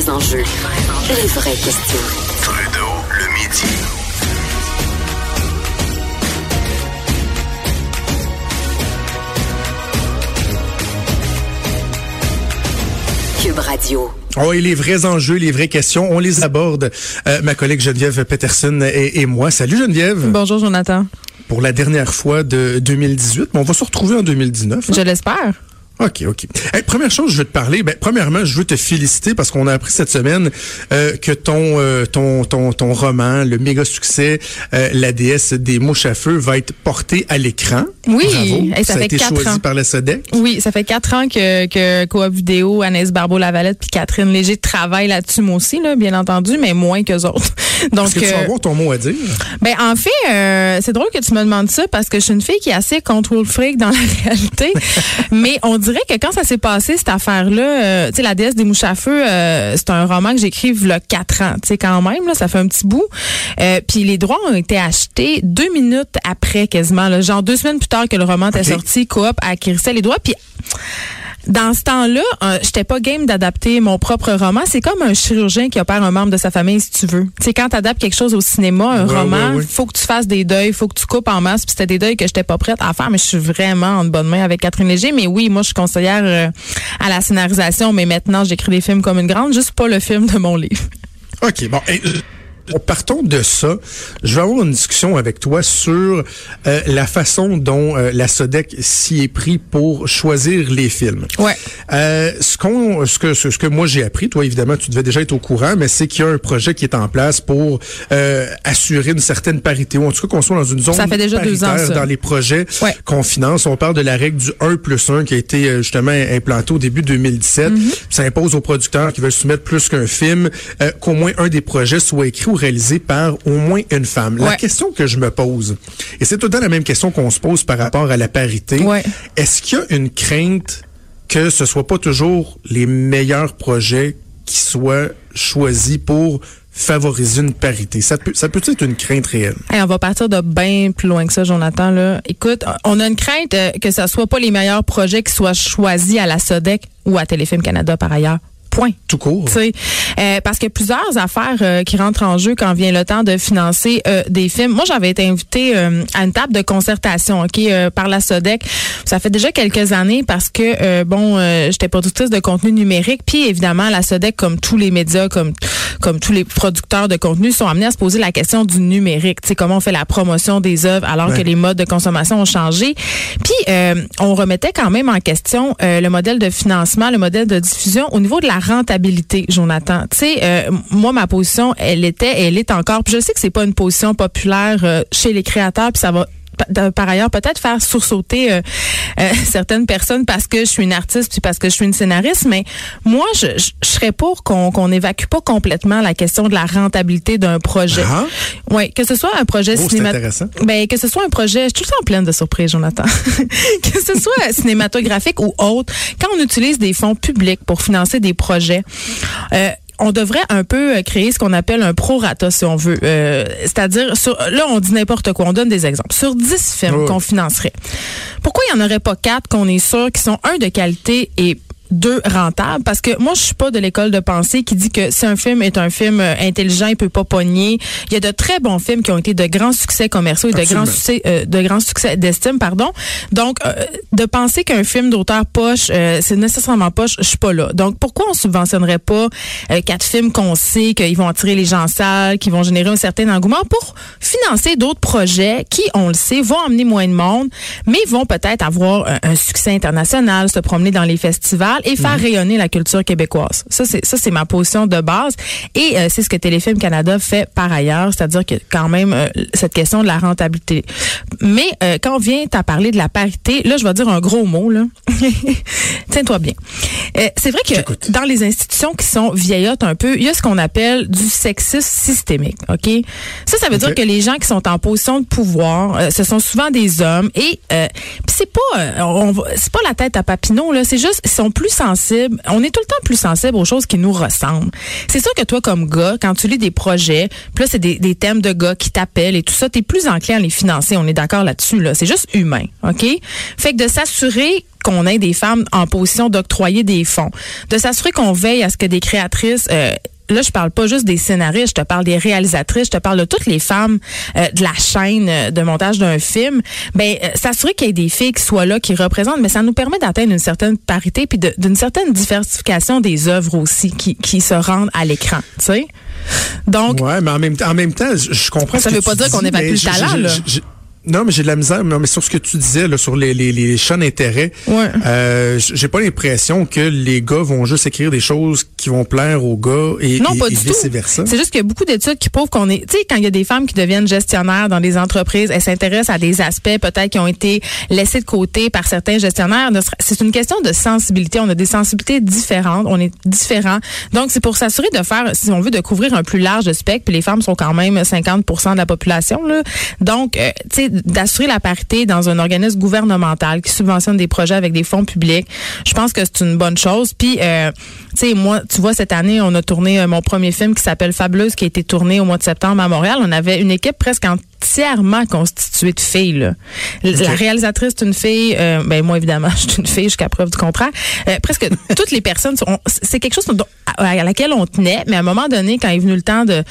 vrais enjeux, les vraies questions. Trudeau, le midi. Cube Radio. Oh, et les vrais enjeux, les vraies questions, on les aborde. Euh, ma collègue Geneviève Peterson et, et moi. Salut Geneviève. Bonjour Jonathan. Pour la dernière fois de 2018, mais on va se retrouver en 2019. hein? Je l'espère. OK, OK. Hey, première chose, je veux te parler. Ben, premièrement, je veux te féliciter parce qu'on a appris cette semaine euh, que ton, euh, ton, ton, ton roman, le méga succès, euh, La déesse des mouches à feu, va être porté à l'écran. Oui, Bravo. et ça a fait été quatre choisi ans. par la SODEC. Oui, ça fait quatre ans que, que Coop Vidéo, Anaïs Barbeau-Lavalette puis Catherine Léger travaillent là-dessus, moi aussi, là, bien entendu, mais moins qu'eux autres. Donc, Est-ce que tu vas euh, avoir ton mot à dire? ben, en fait, euh, c'est drôle que tu me demandes ça parce que je suis une fille qui est assez contrôle freak dans la réalité. mais on dirait que quand ça s'est passé, cette affaire-là, euh, tu sais, La déesse des mouches à feu, euh, c'est un roman que j'écris il y a quatre ans, tu sais, quand même, là, ça fait un petit bout. Euh, puis les droits ont été achetés deux minutes après, quasiment, là, genre deux semaines plus tard que le roman était sorti, Coop acquérissait les droits. Puis dans ce temps-là, euh, j'étais pas game d'adapter mon propre roman. C'est comme un chirurgien qui opère un membre de sa famille, si tu veux. Tu sais, quand t'adaptes quelque chose au cinéma, un Ouais, roman, ouais, ouais. faut que tu fasses des deuils, faut que tu coupes en masse. Puis c'était des deuils que j'étais pas prête à faire, mais je suis vraiment en bonne main avec Catherine Léger. Mais oui, moi, je suis conseillère euh, à la scénarisation, mais maintenant, j'écris des films comme une grande, juste pas le film de mon livre. OK, bon. euh, Partons de ça. Je vais avoir une discussion avec toi sur euh, la façon dont euh, la SODEC s'y est pris pour choisir les films. Ouais. Euh, ce, qu'on, ce, que, ce, ce que moi j'ai appris, toi évidemment tu devais déjà être au courant, mais c'est qu'il y a un projet qui est en place pour euh, assurer une certaine parité, ou en tout cas qu'on soit dans une zone Ça fait déjà deux ans, paritaire ça. dans les projets Ouais. qu'on finance. On parle de la règle du 1 plus 1 qui a été euh, justement implantée au début 2017. Mm-hmm. Ça impose aux producteurs qui veulent soumettre plus qu'un film euh, qu'au moins un des projets soit écrit ou réalisé par au moins une femme. La Ouais. question que je me pose, et c'est tout le temps la même question qu'on se pose par rapport à la parité, Ouais. est-ce qu'il y a une crainte que ce soit pas toujours les meilleurs projets qui soient choisis pour favoriser une parité? Ça peut, ça peut être une crainte réelle? Hey, on va partir de bien plus loin que ça, Jonathan. Là. Écoute, on a une crainte euh, que ce soit pas les meilleurs projets qui soient choisis à la SODEC ou à Téléfilm Canada par ailleurs. Point. Tout court. Euh, parce a plusieurs affaires euh, qui rentrent en jeu quand vient le temps de financer euh, des films. Moi, j'avais été invitée euh, à une table de concertation, ok, euh, par la Sodec. Ça fait déjà quelques années parce que euh, bon, euh, j'étais productrice de contenu numérique, puis évidemment la Sodec, comme tous les médias, comme comme tous les producteurs de contenu, sont amenés à se poser la question du numérique. Tu sais, comment on fait la promotion des œuvres alors Ouais. que les modes de consommation ont changé. Puis euh, on remettait quand même en question euh, le modèle de financement, le modèle de diffusion au niveau de la rentabilité, Jonathan. Tu sais, euh, moi ma position, elle était, elle est encore. Puis je sais que c'est pas une position populaire euh, chez les créateurs, puis ça va pa- par ailleurs peut-être faire sursauter euh, euh, certaines personnes parce que je suis une artiste puis parce que je suis une scénariste mais moi je, je, je serais pour qu'on qu'on évacue pas complètement la question de la rentabilité d'un projet. Ah. Oui, que ce soit un projet Oh, c'est cinéma- intéressant. ben, que ce soit un projet, je suis tout le temps pleine de surprises, Jonathan. que ce soit cinématographique ou autre, quand on utilise des fonds publics pour financer des projets, euh, on devrait un peu euh, créer ce qu'on appelle un prorata, si on veut. Euh, C'est-à-dire, sur- là, on dit n'importe quoi. On donne des exemples. Sur 10 films qu'on financerait, pourquoi il n'y en aurait pas quatre qu'on est sûr qui sont, un, de qualité et deux rentables. Parce que moi je suis pas de l'école de pensée qui dit que si un film est un film euh, intelligent il peut pas pogner. Il y a de très bons films qui ont été de grands succès commerciaux et de Absolument. grands succès euh, de grands succès d'estime pardon. Donc euh, de penser qu'un film d'auteur poche euh, c'est nécessairement poche je suis pas là. Donc pourquoi on subventionnerait pas euh, quatre films qu'on sait qu'ils vont attirer les gens sales qui vont générer un certain engouement pour financer d'autres projets qui on le sait vont amener moins de monde mais vont peut-être avoir un, un succès international se promener dans les festivals et faire rayonner la culture québécoise. Ça, c'est ça, c'est ma position de base. Et euh, c'est ce que Téléfilm Canada fait par ailleurs, c'est-à-dire que quand même euh, cette question de la rentabilité. Mais euh, quand on vient à parler de la parité, là, je vais dire un gros mot là. Tiens-toi bien. Euh, c'est vrai que dans les institutions qui sont vieillottes un peu, il y a ce qu'on appelle du sexisme systémique. Ok? Ça, ça veut dire que les gens qui sont en position de pouvoir, euh, ce sont souvent des hommes et euh, c'est pas euh, c'est pas la tête à Papineau là, c'est juste ils sont plus sensibles. On est tout le temps plus sensible aux choses qui nous ressemblent. C'est sûr que toi comme gars, quand tu lis des projets, puis là c'est des, des thèmes de gars qui t'appellent et tout ça, t'es plus enclin à les financer. On est d'accord là-dessus là. C'est juste humain, ok? Fait que de s'assurer qu'on ait des femmes en position d'octroyer des fonds, de s'assurer qu'on veille à ce que des créatrices euh, là, je parle pas juste des scénaristes, je te parle des réalisatrices, je te parle de toutes les femmes euh, de la chaîne euh, de montage d'un film. Ben, euh, s'assurer qu'il y ait des filles qui soient là, qui représentent, mais ça nous permet d'atteindre une certaine parité puis d'une certaine diversification des œuvres aussi qui, qui se rendent à l'écran, tu sais. Donc. Ouais, mais en même, en même temps, je, comprends. Ça ne veut pas dire qu'on évacue le talent, là. Non, mais j'ai de la misère. mais sur ce que tu disais là, sur les, les, les champs d'intérêt, ouais. euh, j'ai pas l'impression que les gars vont juste écrire des choses qui vont plaire aux gars et, non, pas et, du vice versa. C'est juste qu'il y a beaucoup d'études qui prouvent qu'on est, tu sais, quand il y a des femmes qui deviennent gestionnaires dans des entreprises, elles s'intéressent à des aspects peut-être qui ont été laissés de côté par certains gestionnaires. C'est une question de sensibilité. On a des sensibilités différentes. On est différents. Donc, c'est pour s'assurer de faire, si on veut, de couvrir un plus large spectre. Puis les femmes sont quand même 50% de la population. Là. Donc, euh, tu sais, d'assurer la parité dans un organisme gouvernemental qui subventionne des projets avec des fonds publics, je pense que c'est une bonne chose. Puis, euh, tu sais, moi, tu vois, cette année, on a tourné euh, mon premier film qui s'appelle Fabuleuse, qui a été tourné au mois de septembre à Montréal. On avait une équipe presque entièrement constituée de filles. Là. La réalisatrice est une fille, euh, ben moi évidemment, je suis une fille jusqu'à preuve du contraire. presque toutes les personnes, c'est quelque chose à laquelle on tenait, mais à un moment donné, quand est venu le temps de,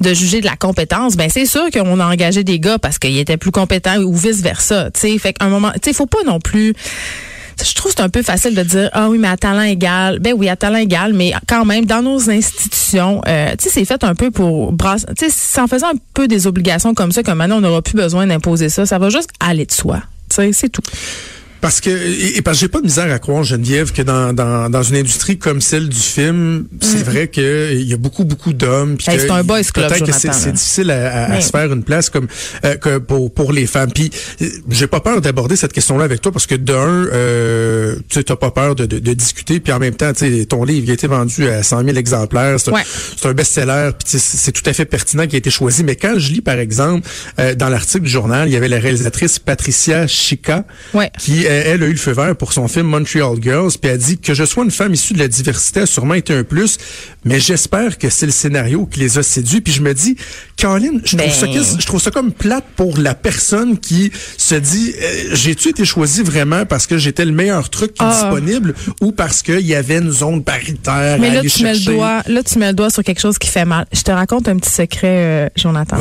de juger de la compétence, ben c'est sûr qu'on a engagé des gars parce qu'ils étaient plus compétents ou vice versa. Tu sais, fait qu'à un moment, tu sais, faut pas non plus je trouve que c'est un peu facile de dire ah oui mais à talent égal. Ben oui à talent égal mais quand même dans nos institutions euh, tu sais c'est fait un peu pour brasser tu sais en faisant un peu des obligations comme ça que maintenant on n'aura plus besoin d'imposer ça. Ça va juste aller de soi. Tu sais c'est tout parce que et, parce que j'ai pas de misère à croire Geneviève que dans, dans, dans une industrie comme celle du film, c'est mm. vrai que il y a beaucoup beaucoup d'hommes. Hey, c'est un boys club. Peut-être que c'est difficile à, à, se faire une place comme euh, que pour pour les femmes. Puis j'ai pas peur d'aborder cette question-là avec toi parce que d'un, euh, tu t'as pas peur de, de, de, discuter. Puis en même temps, ton livre il a été vendu à 100 000 exemplaires. C'est ouais. un, best-seller. Puis c'est tout à fait pertinent qui a été choisi. Mais quand je lis par exemple euh, dans l'article du journal, il y avait la réalisatrice Patricia Chica ouais. qui elle a eu le feu vert pour son film Montreal Girls, puis a dit que je sois une femme issue de la diversité a sûrement été un plus, mais j'espère que c'est le scénario qui les a séduits. Puis je me dis, Caroline, je, trouve ça, Ben. je trouve ça comme plate pour la personne qui se dit, euh, j'ai-tu été choisi vraiment parce que j'étais le meilleur truc qui est Ah. disponible ou parce qu'il y avait une zone paritaire Mais à là, aller tu mets le chercher? doigt, là, tu mets le doigt sur quelque chose qui fait mal. Je te raconte un petit secret, euh, Jonathan.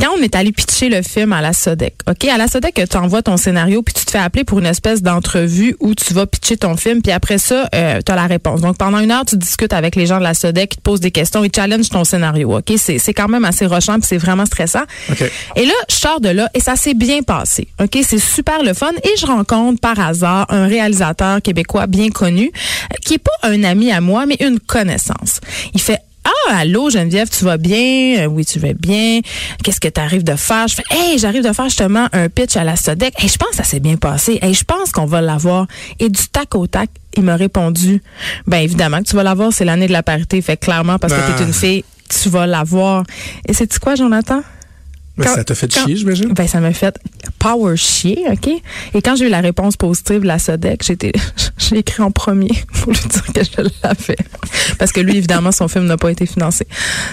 Quand on est allé pitcher le film à la Sodec, ok, à la Sodec, tu envoies ton scénario puis tu te fais appeler pour une espèce d'entrevue où tu vas pitcher ton film puis après ça, euh, tu as la réponse. Donc pendant une heure, tu discutes avec les gens de la Sodec, ils te posent des questions, ils challenge ton scénario. Ok, c'est c'est quand même assez rochant puis c'est vraiment stressant. OK. Et là, je sors de là et ça s'est bien passé. OK, c'est super le fun et je rencontre par hasard un réalisateur québécois bien connu euh, qui est pas un ami à moi mais une connaissance. Il fait ah, allô Geneviève, tu vas bien? Euh, oui, tu vas bien. Qu'est-ce que tu arrives de faire? Je fais, hey, j'arrive de faire justement un pitch à la Sodec. Hey, je pense que ça s'est bien passé. Hey, je pense qu'on va l'avoir. Et du tac au tac, il m'a répondu, ben évidemment que tu vas l'avoir, c'est l'année de la parité. Fait clairement, parce que tu es une fille, tu vas l'avoir. Et c'est quoi, Jonathan? Ben, Quand- ça t'a fait quand- chier, j'imagine? Ben, ça m'a fait power chier, OK? Et quand j'ai eu la réponse positive de la SODEC, j'étais, j'ai écrit en premier pour lui dire que je l'avais. Parce que lui, évidemment, son film n'a pas été financé.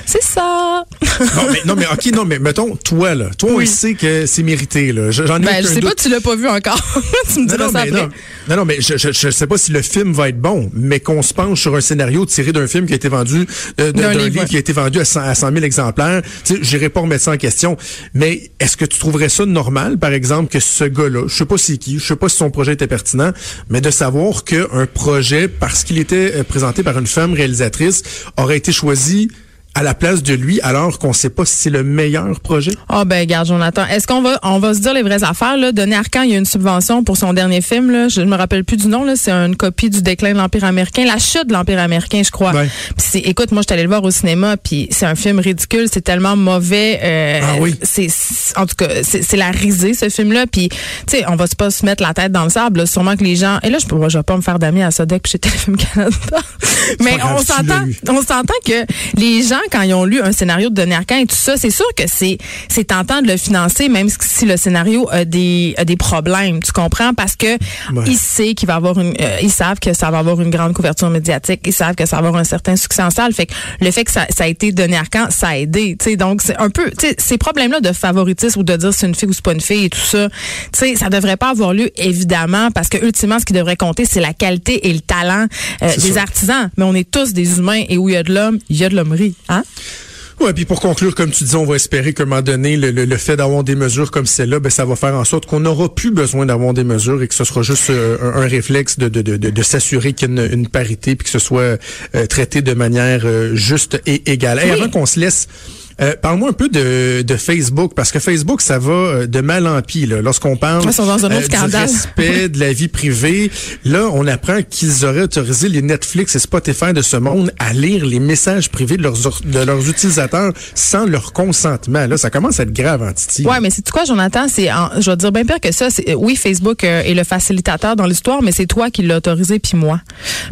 C'est ça! non, mais, non, mais OK, non, mais mettons, toi, là, toi, on Oui. le sait que c'est mérité, là. J'en ai Ben, je sais doute. pas, tu l'as pas vu encore. tu me diras non, ça mais, après. non, non, mais je, je, je sais pas si le film va être bon, mais qu'on se penche sur un scénario tiré d'un film qui a été vendu, euh, D'un livre, qui a été vendu à 100, à 100 000 exemplaires. Tu sais, j'irai pas remettre ça en question. Mais est-ce que tu trouverais ça normal, par exemple, que ce gars-là, je sais pas c'est qui, je sais pas si son projet était pertinent, mais de savoir qu'un projet, parce qu'il était euh, présenté par une femme réalisatrice, aurait été choisi à la place de lui, alors qu'on sait pas si c'est le meilleur projet? Ah ben garde Jonathan, est-ce qu'on va on va se dire les vraies affaires là, Denis Arcand, il y a une subvention pour son dernier film là, je ne me rappelle plus du nom là, c'est une copie du déclin de l'empire américain, la chute de l'empire américain, je crois. Ouais. C'est écoute, moi je suis allée le voir au cinéma puis c'est un film ridicule, c'est tellement mauvais euh, Ah oui. c'est en tout cas, c'est c'est la risée ce film là puis tu sais, on va pas se mettre la tête dans le sable, là. sûrement que les gens et là je je vais pas me faire d'amis à Sodec puis chez Téléfilm Canada. Mais on s'entend on s'entend que les gens quand ils ont lu un scénario de Denis Arcand et tout ça, c'est sûr que c'est c'est tentant de le financer, même si le scénario a des a des problèmes. Tu comprends? Parce que Ouais. ils savent qu'il va avoir une, euh, ils savent que ça va avoir une grande couverture médiatique, ils savent que ça va avoir un certain succès en salle. Fait que le fait que ça, ça a été donné Arcand, ça a aidé. Tu sais, donc c'est un peu, tu sais, ces problèmes-là de favoritisme ou de dire c'est une fille ou c'est pas une fille et tout ça, tu sais, ça devrait pas avoir lieu évidemment parce que ultimement ce qui devrait compter c'est la qualité et le talent euh, des sûr. artisans. Mais on est tous des humains et où il y a de l'homme, il y a de l'hommerie, hein? Ouais, puis pour conclure, comme tu dis, on va espérer qu'à un moment donné, le, le- le fait d'avoir des mesures comme celle-là, ben, ça va faire en sorte qu'on n'aura plus besoin d'avoir des mesures et que ce sera juste euh, un, un réflexe de, de, de, de, de s'assurer qu'il y a une, une parité puis que ce soit euh, traité de manière euh, juste et égale. Oui. Avant qu'on se laisse, euh, parle-moi un peu de, de Facebook, parce que Facebook, ça va euh, de mal en pis. là. Lorsqu'on parle sont dans un autre du scandale. respect de la vie privée, là, on apprend qu'ils auraient autorisé les Netflix et Spotify de ce monde à lire les messages privés de leurs, de leurs utilisateurs sans leur consentement. Là, ça commence à être grave, en Titi. Ouais, mais c'est quoi, Jonathan? C'est, je vais te dire bien pire que ça. C'est, oui, Facebook euh, est le facilitateur dans l'histoire, mais c'est toi qui l'as autorisé puis moi.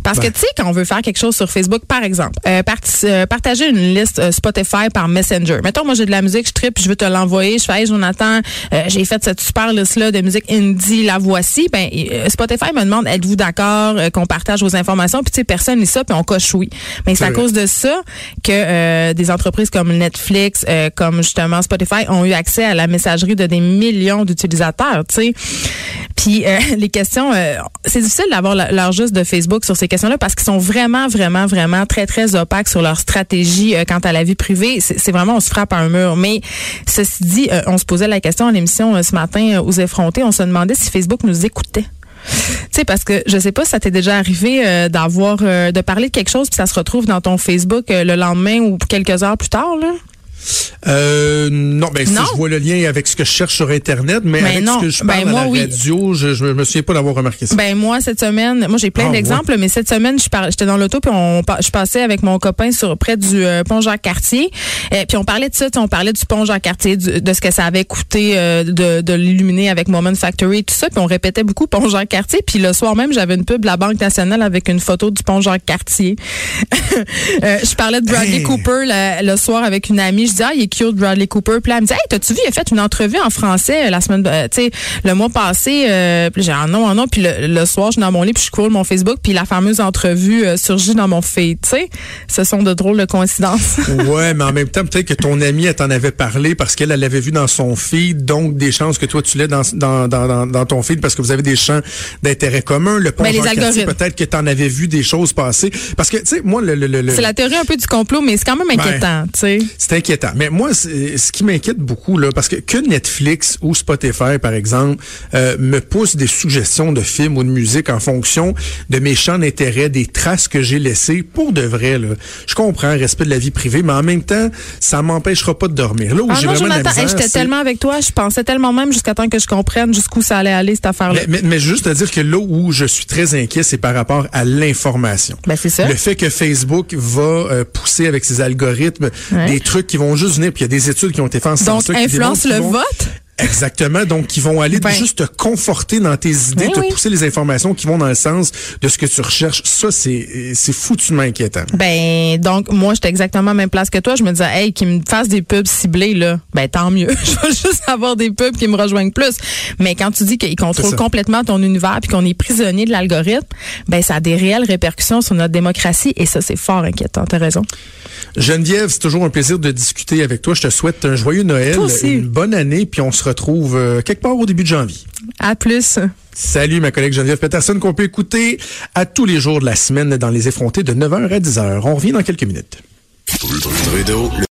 Parce que Ben. tu sais, quand on veut faire quelque chose sur Facebook, par exemple, euh, euh, partager une liste euh, Spotify par Messenger. Mettons, moi j'ai de la musique, je tripe, je veux te l'envoyer. Je fais, hey, Jonathan, euh, j'ai fait cette super liste là de musique indie, la voici. Ben euh, Spotify me demande, êtes-vous d'accord euh, qu'on partage vos informations? Puis tu sais, personne lit ça, puis on coche oui. Mais c'est à vrai. cause de ça que euh, des entreprises comme Netflix, euh, comme justement Spotify, ont eu accès à la messagerie de des millions d'utilisateurs, tu sais. Puis euh, les questions, euh, c'est difficile d'avoir leur juste de Facebook sur ces questions-là parce qu'ils sont vraiment, vraiment, vraiment très, très opaques sur leur stratégie euh, quant à la vie privée. C'est c'est vraiment, on se frappe à un mur. Mais ceci dit, euh, on se posait la question en émission euh, ce matin euh, aux effrontés. On se demandait si Facebook nous écoutait. Tu sais, parce que je sais pas si ça t'est déjà arrivé euh, d'avoir, euh, de parler de quelque chose puis ça se retrouve dans ton Facebook euh, le lendemain ou quelques heures plus tard, là. Euh, non, ben si je vois le lien avec ce que je cherche sur Internet, mais Ben avec non. ce que je Ben parle moi, à la oui. radio, je, je me souviens pas d'avoir remarqué ça. Ben moi cette semaine, moi j'ai plein Ah, d'exemples, mais cette semaine je par- j'étais dans l'auto puis on je passais avec mon copain sur près du euh, pont Jacques Cartier, et puis on parlait de ça, on parlait du pont Jacques Cartier, du- de ce que ça avait coûté euh, de, de l'illuminer avec Moment Factory et tout ça, puis on répétait beaucoup pont Jacques Cartier, puis le soir même j'avais une pub de la Banque Nationale avec une photo du pont Jacques Cartier. Euh, je parlais de Bradley Hey. Cooper le soir avec une amie, je disais ah il est cute Bradley Cooper, puis là, elle me dit hey t'as-tu vu il a fait une entrevue en français euh, la semaine, euh, tu sais le mois passé, euh, puis j'ai ah non ah non, puis le, le soir je suis dans mon lit puis je scroll mon Facebook puis la fameuse entrevue euh, surgit dans mon feed, tu sais, ce sont de drôles de coïncidences. Ouais, mais en même temps, peut-être que ton amie, elle t'en avait parlé parce qu'elle elle l'avait vu dans son feed, donc des chances que toi, tu l'aies dans, dans, dans, dans, ton feed parce que vous avez des champs d'intérêt commun. Le pont Ben, peut-être que tu en avais vu des choses passer. Parce que, tu sais, moi, le, le, le, C'est la théorie un peu du complot, mais c'est quand même inquiétant, tu sais. c'est inquiétant. Mais moi, ce qui m'inquiète beaucoup, là, parce que que Netflix ou Spotify, par exemple, euh, me pousse des suggestions de films ou de musique en fonction de mes champs d'intérêt, des traces que j'ai laissées, pour de vrai, là. Je comprends, respect de la vie privée, mais en même temps, ça m'empêchera pas de dormir. Là où Ah j'ai vraiment de la Jonathan, hey, misère, j'étais c'est- tellement avec toi, je pensais tellement même jusqu'à temps que je comprenne jusqu'où ça allait aller cette affaire-là. Mais, mais, mais juste à dire que là où je suis très inquiet, c'est par rapport à l'information. Ben, c'est ça. Le fait que Facebook va euh, pousser avec ses algorithmes Ouais. des trucs qui vont juste venir, puis il y a des études qui ont été faites en ce Donc influence le vont- vote? Exactement. Donc, qui vont aller Ben. juste te conforter dans tes idées, Ben te oui. pousser les informations qui vont dans le sens de ce que tu recherches. Ça, c'est c'est foutument inquiétant. Ben donc moi j'étais exactement à la même place que toi. Je me disais hey qu'ils me fassent des pubs ciblées là, ben tant mieux. je vais juste avoir des pubs qui me rejoignent plus. Mais quand tu dis qu'ils contrôlent complètement ton univers puis qu'on est prisonnier de l'algorithme, ben ça a des réelles répercussions sur notre démocratie et ça c'est fort inquiétant. T'as raison. Geneviève, c'est toujours un plaisir de discuter avec toi. Je te souhaite un joyeux Noël, une bonne année, puis on se retrouve euh, quelque part au début de janvier. À plus. Salut ma collègue Geneviève Peterson qu'on peut écouter à tous les jours de la semaine dans les effrontés de 9h à 10h. On revient dans quelques minutes. Trudeau, le